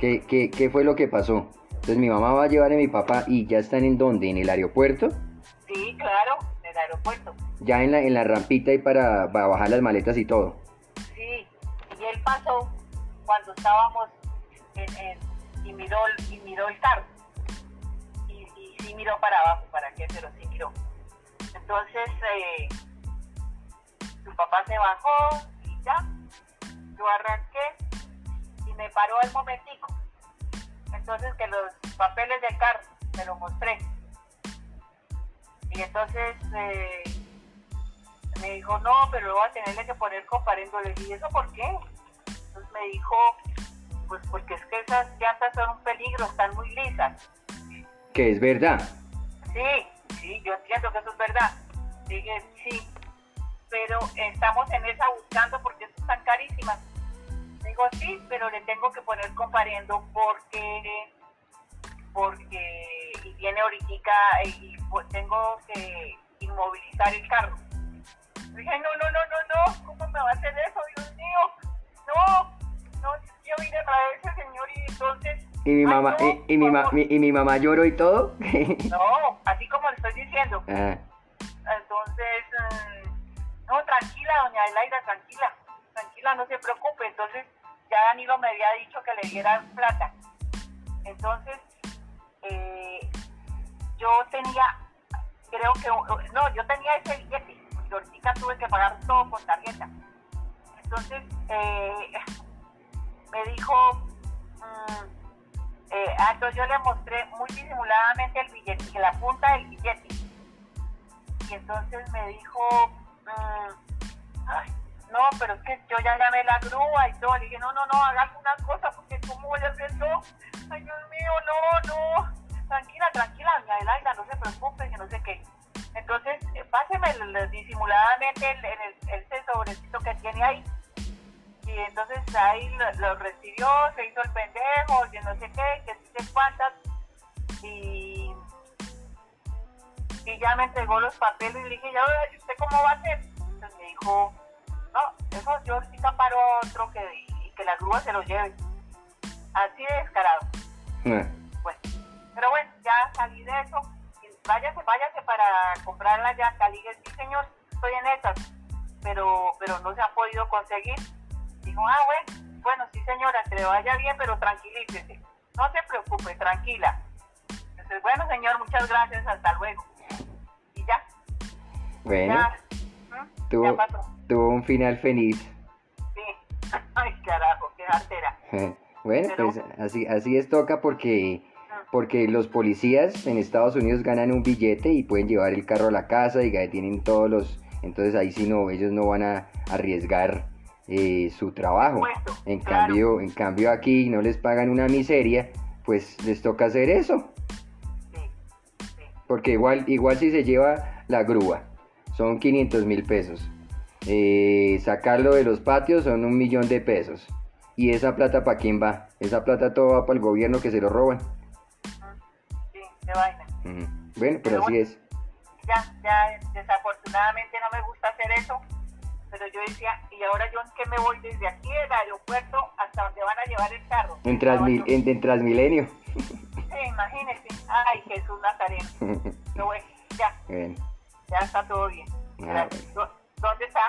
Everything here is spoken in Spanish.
¿Qué, qué, qué fue lo que pasó? Entonces mi mamá va a llevar a mi papá y ya están en dónde, en el aeropuerto, Sí, claro, en el aeropuerto. ya en la, en la rampita y para, para bajar las maletas y todo. Sí, y él pasó cuando estábamos en, en- y, miró, el- y miró el carro. Y, y sí miró para abajo, ¿para qué? Pero sí miró. Entonces, eh, su papá se bajó y ya. Yo arranqué y me paró al momentico. Entonces, que los papeles del carro me los mostré. Y entonces eh, me dijo, no, pero lo voy a tenerle que poner comparendo. Le dije, ¿eso por qué? Entonces me dijo, pues porque es que esas llantas son un peligro, están muy lisas. Que es verdad. Sí, sí, yo entiendo que eso es verdad. Dije, sí, pero estamos en esa buscando porque están carísimas. Digo, sí, pero le tengo que poner comparendo porque porque y viene ahorita y pues tengo que inmovilizar el carro. Dije, no, no, no, no, no, ¿cómo me va a hacer eso, Dios mío? No, no, yo vine a traer ese señor y entonces... Y mi mamá, no, y, y mi, ma- y mi mamá lloró y todo. No, así como le estoy diciendo. Ah, Entonces, mm, no, tranquila, doña Adelaida, tranquila, tranquila, no se preocupe. Entonces, ya Danilo me había dicho que le diera plata. Entonces, eh, yo tenía, creo que, no, yo tenía ese billete. Y ahorita tuve que pagar todo con tarjeta. Entonces, eh, me dijo, mm, eh, ah, entonces yo le mostré muy disimuladamente el billete, la punta del billete y entonces me dijo, mm, "Ay, no, pero es que yo ya llamé la grúa y todo. Le dije, no, no, no, haga alguna cosa porque ¿cómo voy a hacer yo? Ay, Dios mío, no, no. Tranquila, tranquila, doña Adelaida, no se preocupe, que no sé qué. Entonces, eh, páseme disimuladamente el, el, el, ese sobrecito que tiene ahí. Y entonces ahí lo, recibió, se hizo el pendejo, que no sé qué, que sí sé cuántas. Y y ya me entregó los papeles y le dije, ya, ¿y usted cómo va a hacer? Entonces me dijo, eso yo ahorita paro a otro que, y que la grúa se lo lleve. Así de descarado. ah. Bueno, pero bueno, ya salí de eso. Váyase, váyase para comprar la llanta. Le dije, sí señor, estoy en esas. Pero, pero no se ha podido conseguir. Dijo, ah, bueno, bueno, sí señora, que le vaya bien, pero tranquilícese. No se preocupe, tranquila. Entonces, bueno señor, muchas gracias, hasta luego. Y ya, Bueno, ya, ¿Mm? ya pasó. Tuvo un final feliz. Sí. Ay, carajo, qué artera. Bueno, Pero- pues así, así es toca porque, porque los policías en Estados Unidos ganan un billete y pueden llevar el carro a la casa y tienen todos los... Entonces ahí sí no, ellos no van a arriesgar eh, su trabajo. Supuesto, En claro. cambio, en cambio aquí no les pagan una miseria, pues les toca hacer eso. Sí, sí. Porque igual, igual si se lleva la grúa, son 500 mil pesos. Eh, sacarlo de los patios son un millón de pesos. ¿Y esa plata para quién va? Esa plata todo va para el gobierno que se lo roban. Sí, de vaina. Bueno, pero Pero así bueno. es. ya, ya desafortunadamente no me gusta hacer eso, pero yo decía, y ahora yo en qué me voy desde aquí del aeropuerto hasta donde van a llevar el carro. En, Transmil- en, en Transmilenio. Sí, imagínese, ay Jesús Nazareno, pero bueno, ya, ya está todo bien. Ah. ¿Dó- ¿Dónde está?